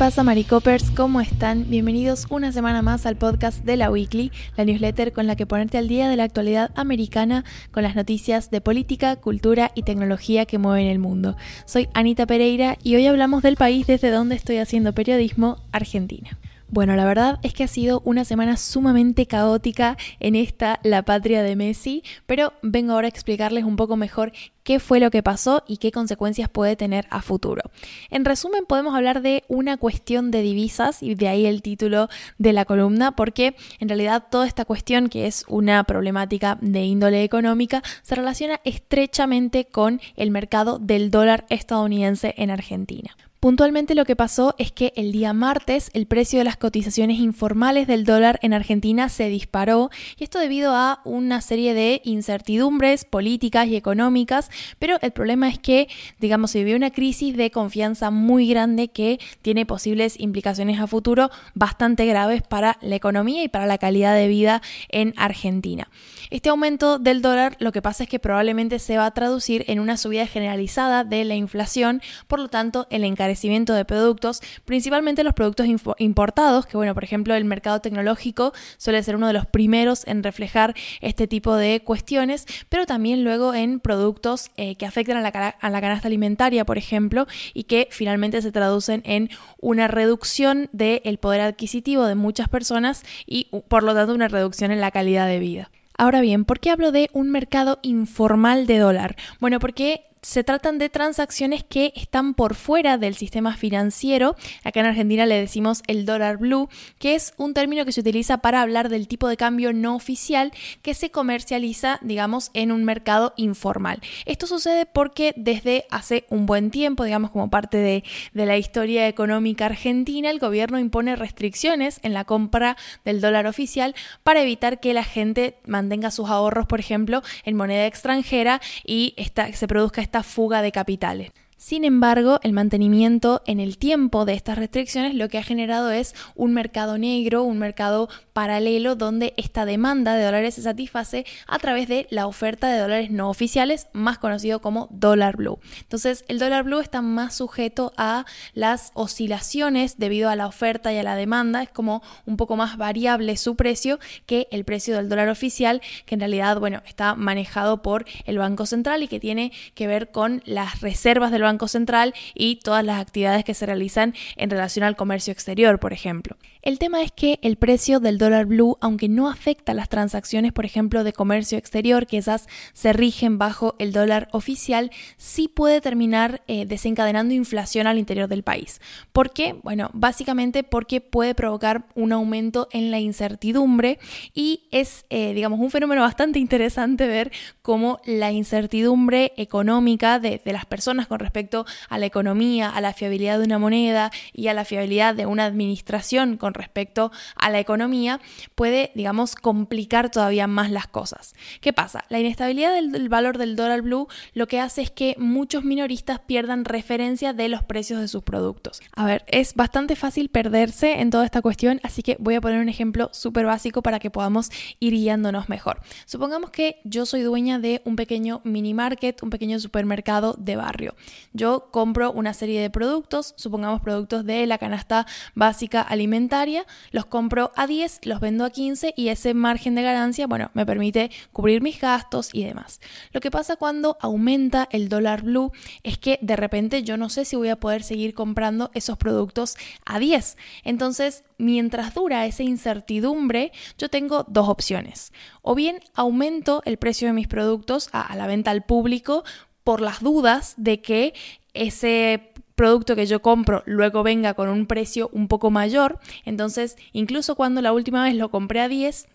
pasa, Maricopers? ¿Cómo están? Bienvenidos una semana más al podcast de la Weekly, la newsletter con la que ponerte al día de la actualidad americana con las noticias de política, cultura y tecnología que mueven el mundo. Soy Anita Pereira y hoy hablamos del país desde donde estoy haciendo periodismo, Argentina. Bueno, la verdad es que ha sido una semana sumamente caótica en esta La Patria de Messi, pero vengo ahora a explicarles un poco mejor qué fue lo que pasó y qué consecuencias puede tener a futuro. En resumen, podemos hablar de una cuestión de divisas y de ahí el título de la columna, porque en realidad toda esta cuestión, que es una problemática de índole económica, se relaciona estrechamente con el mercado del dólar estadounidense en Argentina. Puntualmente lo que pasó es que el día martes el precio de las cotizaciones informales del dólar en Argentina se disparó y esto debido a una serie de incertidumbres políticas y económicas, pero el problema es que, digamos, se vivió una crisis de confianza muy grande que tiene posibles implicaciones a futuro bastante graves para la economía y para la calidad de vida en Argentina. Este aumento del dólar lo que pasa es que probablemente se va a traducir en una subida generalizada de la inflación, por lo tanto el de productos, principalmente los productos importados, que bueno, por ejemplo, el mercado tecnológico suele ser uno de los primeros en reflejar este tipo de cuestiones, pero también luego en productos eh, que afectan a la, a la canasta alimentaria, por ejemplo, y que finalmente se traducen en una reducción del poder adquisitivo de muchas personas y por lo tanto una reducción en la calidad de vida. Ahora bien, ¿por qué hablo de un mercado informal de dólar? Bueno, porque se tratan de transacciones que están por fuera del sistema financiero. Acá en Argentina le decimos el dólar blue, que es un término que se utiliza para hablar del tipo de cambio no oficial que se comercializa, digamos, en un mercado informal. Esto sucede porque desde hace un buen tiempo, digamos, como parte de, de la historia económica argentina, el gobierno impone restricciones en la compra del dólar oficial para evitar que la gente mantenga sus ahorros, por ejemplo, en moneda extranjera y esta, se produzca esta fuga de capitales. Sin embargo, el mantenimiento en el tiempo de estas restricciones lo que ha generado es un mercado negro, un mercado paralelo donde esta demanda de dólares se satisface a través de la oferta de dólares no oficiales, más conocido como dólar blue. Entonces, el dólar blue está más sujeto a las oscilaciones debido a la oferta y a la demanda, es como un poco más variable su precio que el precio del dólar oficial, que en realidad, bueno, está manejado por el Banco Central y que tiene que ver con las reservas del Banco Banco Central y todas las actividades que se realizan en relación al comercio exterior, por ejemplo. El tema es que el precio del dólar blue, aunque no afecta las transacciones, por ejemplo, de comercio exterior, que esas se rigen bajo el dólar oficial, sí puede terminar eh, desencadenando inflación al interior del país. ¿Por qué? Bueno, básicamente porque puede provocar un aumento en la incertidumbre y es, eh, digamos, un fenómeno bastante interesante ver cómo la incertidumbre económica de, de las personas con respecto a la economía, a la fiabilidad de una moneda y a la fiabilidad de una administración con respecto a la economía, puede, digamos, complicar todavía más las cosas. ¿Qué pasa? La inestabilidad del, valor del dólar blue lo que hace es que muchos minoristas pierdan referencia de los precios de sus productos. A ver, es bastante fácil perderse en toda esta cuestión, así que voy a poner un ejemplo súper básico para que podamos ir guiándonos mejor. Supongamos que yo soy dueña de un pequeño mini market, un pequeño supermercado de barrio. Yo compro una serie de productos, supongamos productos de la canasta básica alimentaria, los compro a 10, los vendo a 15 y ese margen de ganancia, bueno, me permite cubrir mis gastos y demás. Lo que pasa cuando aumenta el dólar blue es que de repente yo no sé si voy a poder seguir comprando esos productos a 10. Entonces, mientras dura esa incertidumbre, yo tengo dos opciones. O bien aumento el precio de mis productos a, a la venta al público por las dudas de que ese producto que yo compro luego venga con un precio un poco mayor. Entonces, incluso cuando la última vez lo compré a 10,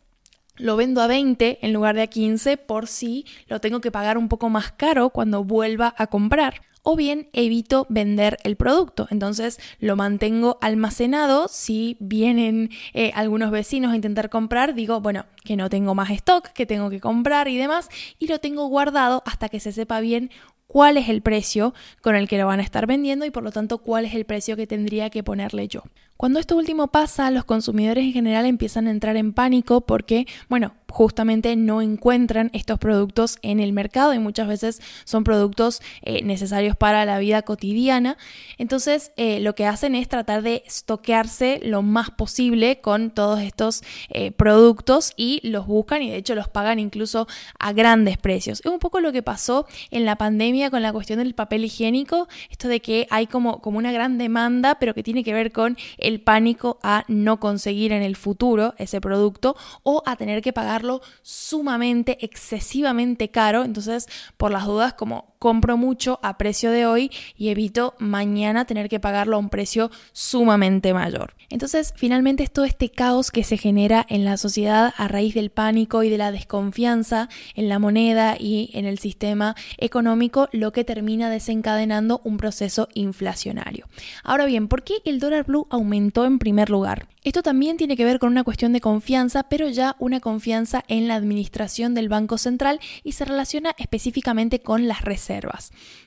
lo vendo a 20 en lugar de a 15 por si lo tengo que pagar un poco más caro cuando vuelva a comprar. O bien evito vender el producto, entonces lo mantengo almacenado. Si vienen eh, algunos vecinos a intentar comprar, digo, bueno, que no tengo más stock, que tengo que comprar y demás, y lo tengo guardado hasta que se sepa bien cuál es el precio con el que lo van a estar vendiendo y por lo tanto cuál es el precio que tendría que ponerle yo. Cuando esto último pasa, los consumidores en general empiezan a entrar en pánico porque, bueno, justamente no encuentran estos productos en el mercado y muchas veces son productos eh, necesarios para la vida cotidiana. Entonces eh, lo que hacen es tratar de estoquearse lo más posible con todos estos eh, productos y los buscan y de hecho los pagan incluso a grandes precios. Es un poco lo que pasó en la pandemia con la cuestión del papel higiénico, esto de que hay como, como una gran demanda, pero que tiene que ver con el pánico a no conseguir en el futuro ese producto o a tener que sumamente, excesivamente caro. Entonces, por las dudas, como compro mucho a precio de hoy y evito mañana tener que pagarlo a un precio sumamente mayor. Entonces, finalmente es todo este caos que se genera en la sociedad a raíz del pánico y de la desconfianza en la moneda y en el sistema económico, lo que termina desencadenando un proceso inflacionario. Ahora bien, ¿por qué el dólar blue aumentó en primer lugar? Esto también tiene que ver con una cuestión de confianza, pero ya una confianza en la administración del Banco Central y se relaciona específicamente con las reservas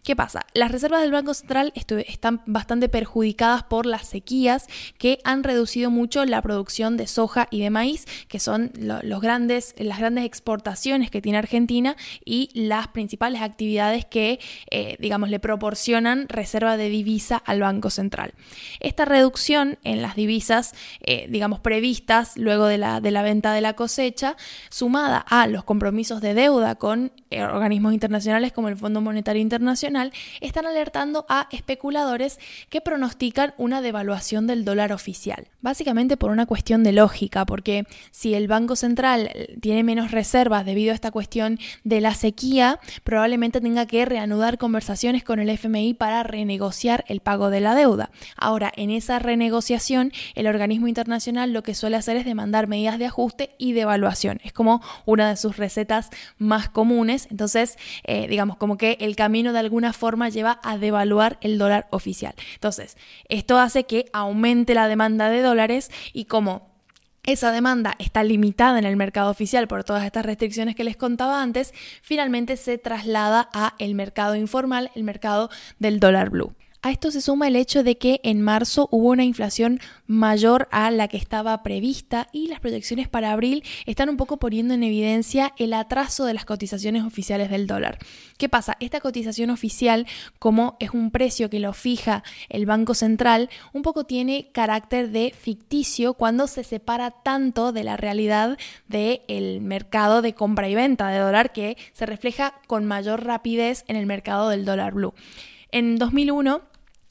¿Qué pasa? Las reservas del Banco Central están bastante perjudicadas por las sequías que han reducido mucho la producción de soja y de maíz, que son las grandes exportaciones que tiene Argentina y las principales actividades que, eh, digamos, le proporcionan reserva de divisa al Banco Central. Esta reducción en las divisas, eh, digamos, previstas luego de la, de la venta de la cosecha, sumada a los compromisos de deuda con eh, organismos internacionales como el Fondo Monetario Internacional están alertando a especuladores que pronostican una devaluación del dólar oficial. Básicamente por una cuestión de lógica, porque si el Banco Central tiene menos reservas debido a esta cuestión de la sequía, probablemente tenga que reanudar conversaciones con el FMI para renegociar el pago de la deuda. Ahora, en esa renegociación, el organismo internacional lo que suele hacer es demandar medidas de ajuste y devaluación. Es como una de sus recetas más comunes. Entonces, eh, digamos, como que el camino de alguna forma lleva a devaluar el dólar oficial. Entonces, esto hace que aumente la demanda de dólares y como esa demanda está limitada en el mercado oficial por todas estas restricciones que les contaba antes, finalmente se traslada a el mercado informal, el mercado del dólar blue. A esto se suma el hecho de que en marzo hubo una inflación mayor a la que estaba prevista y las proyecciones para abril están un poco poniendo en evidencia el atraso de las cotizaciones oficiales del dólar. ¿Qué pasa? Esta cotización oficial, como es un precio que lo fija el Banco Central, un poco tiene carácter de ficticio cuando se separa tanto de la realidad del mercado de compra y venta de dólar que se refleja con mayor rapidez en el mercado del dólar blue. En 2001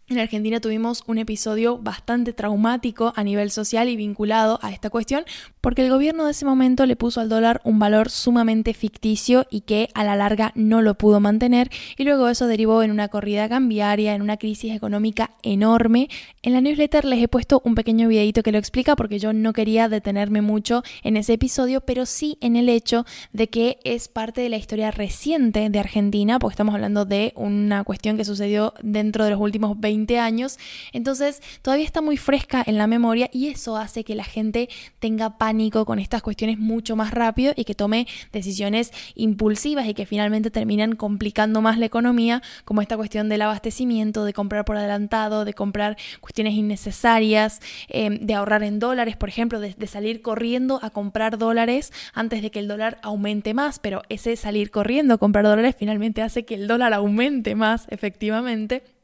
en Argentina tuvimos un episodio bastante traumático a nivel social y vinculado a esta cuestión, porque el gobierno de ese momento le puso al dólar un valor sumamente ficticio y que a la larga no lo pudo mantener, y luego eso derivó en una corrida cambiaria, en una crisis económica enorme. En la newsletter les he puesto un pequeño videito que lo explica porque yo no quería detenerme mucho en ese episodio, pero sí en el hecho de que es parte de la historia reciente de Argentina, porque estamos hablando de una cuestión que sucedió dentro de los últimos 20 años, entonces todavía está muy fresca en la memoria y eso hace que la gente tenga pánico con estas cuestiones mucho más rápido y que tome decisiones impulsivas y que finalmente terminan complicando más la economía, como esta cuestión del abastecimiento, de comprar por adelantado, de comprar cuestiones innecesarias, em, de ahorrar en dólares, por ejemplo, de, de salir corriendo a comprar dólares antes de que el dólar aumente más, pero ese salir corriendo a comprar dólares finalmente hace que el dólar aumente más efectivamente.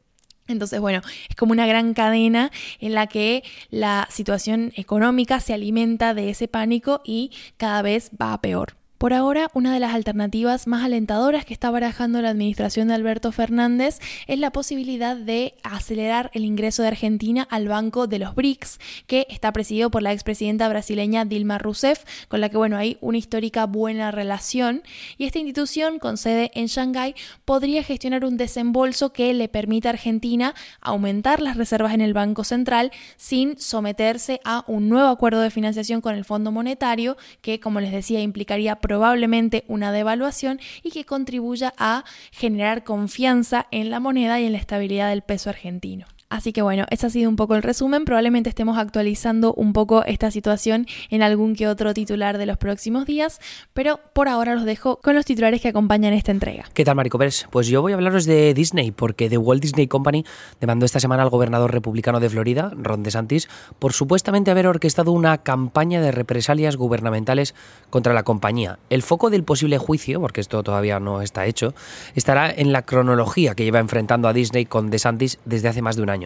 Entonces, bueno, es como una gran cadena en la que la situación económica se alimenta de ese pánico y cada vez va a peor. Por ahora, una de las alternativas más alentadoras que está barajando la administración de Alberto Fernández es la posibilidad de acelerar el ingreso de Argentina al Banco de los BRICS, que está presidido por la expresidenta brasileña Dilma Rousseff, con la que bueno, hay una histórica buena relación, y esta institución con sede en Shanghái podría gestionar un desembolso que le permita a Argentina aumentar las reservas en el Banco Central sin someterse a un nuevo acuerdo de financiación con el Fondo Monetario, que como les decía implicaría probablemente una devaluación y que contribuya a generar confianza en la moneda y en la estabilidad del peso argentino. Así que bueno, ese ha sido un poco el resumen. Probablemente estemos actualizando un poco esta situación en algún que otro titular de los próximos días, pero por ahora los dejo con los titulares que acompañan esta entrega. ¿Qué tal, Marico Pérez? Pues yo voy a hablaros de Disney, porque The Walt Disney Company demandó esta semana al gobernador republicano de Florida, Ron DeSantis, por supuestamente haber orquestado una campaña de represalias gubernamentales contra la compañía. El foco del posible juicio, porque esto todavía no está hecho, estará en la cronología que lleva enfrentando a Disney con DeSantis desde hace más de un año.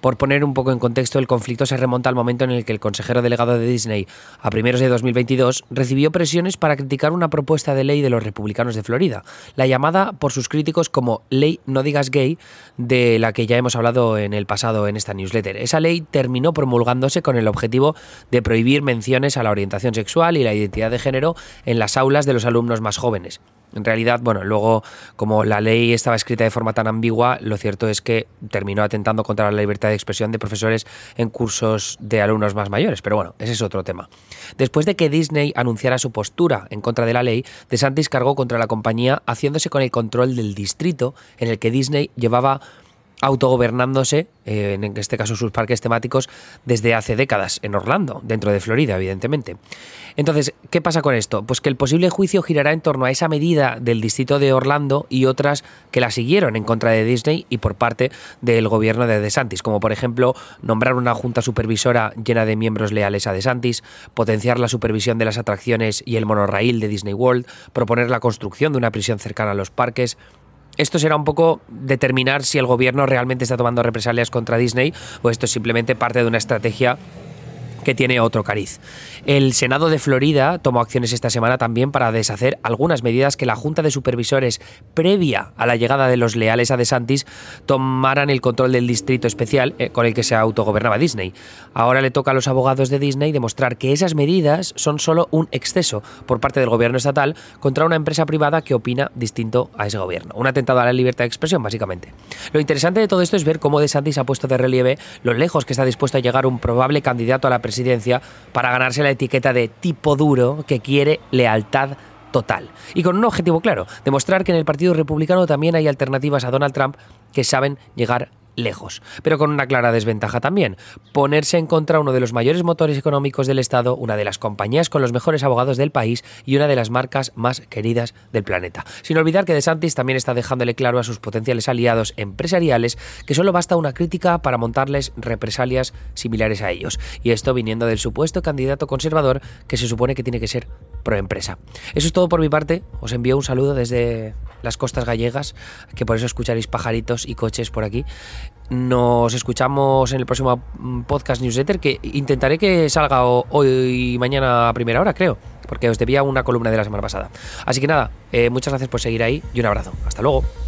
Por poner un poco en contexto, el conflicto se remonta al momento en el que el consejero delegado de Disney, a primeros de 2022, recibió presiones para criticar una propuesta de ley de los republicanos de Florida, la llamada por sus críticos como Ley No Digas Gay, de la que ya hemos hablado en el pasado en esta newsletter. Esa ley terminó promulgándose con el objetivo de prohibir menciones a la orientación sexual y la identidad de género en las aulas de los alumnos más jóvenes. En realidad, bueno, luego, como la ley estaba escrita de forma tan ambigua, lo cierto es que terminó atentando contra la libertad de expresión de profesores en cursos de alumnos más mayores. Pero bueno, ese es otro tema. Después de que Disney anunciara su postura en contra de la ley, DeSantis cargó contra la compañía haciéndose con el control del distrito en el que Disney llevaba autogobernándose, eh, en este caso sus parques temáticos, desde hace décadas en Orlando, dentro de Florida, evidentemente. Entonces, ¿qué pasa con esto? Pues que el posible juicio girará en torno a esa medida del distrito de Orlando y otras que la siguieron en contra de Disney y por parte del gobierno de DeSantis, como por ejemplo nombrar una junta supervisora llena de miembros leales a DeSantis, potenciar la supervisión de las atracciones y el monorraíl de Disney World, proponer la construcción de una prisión cercana a los parques, esto será un poco determinar si el gobierno realmente está tomando represalias contra Disney o esto es simplemente parte de una estrategia que tiene otro cariz. El Senado de Florida tomó acciones esta semana también para deshacer algunas medidas que la Junta de Supervisores, previa a la llegada de los leales a DeSantis, tomaran el control del distrito especial eh, con el que se autogobernaba Disney. Ahora le toca a los abogados de Disney demostrar que esas medidas son solo un exceso por parte del gobierno estatal contra una empresa privada que opina distinto a ese gobierno. Un atentado a la libertad de expresión, básicamente. Lo interesante de todo esto es ver cómo DeSantis ha puesto de relieve lo lejos que está dispuesto a llegar un probable candidato a la presidencia para ganarse la etiqueta de tipo duro que quiere lealtad total. Y con un objetivo claro, demostrar que en el Partido Republicano también hay alternativas a Donald Trump que saben llegar lejos, pero con una clara desventaja también, ponerse en contra uno de los mayores motores económicos del Estado, una de las compañías con los mejores abogados del país y una de las marcas más queridas del planeta. Sin olvidar que DeSantis también está dejándole claro a sus potenciales aliados empresariales que solo basta una crítica para montarles represalias similares a ellos, y esto viniendo del supuesto candidato conservador que se supone que tiene que ser proempresa. Eso es todo por mi parte, os envío un saludo desde las costas gallegas, que por eso escucharéis pajaritos y coches por aquí. Nos escuchamos en el próximo podcast newsletter que intentaré que salga hoy y mañana a primera hora, creo, porque os debía una columna de la semana pasada. Así que nada, eh, muchas gracias por seguir ahí y un abrazo. Hasta luego.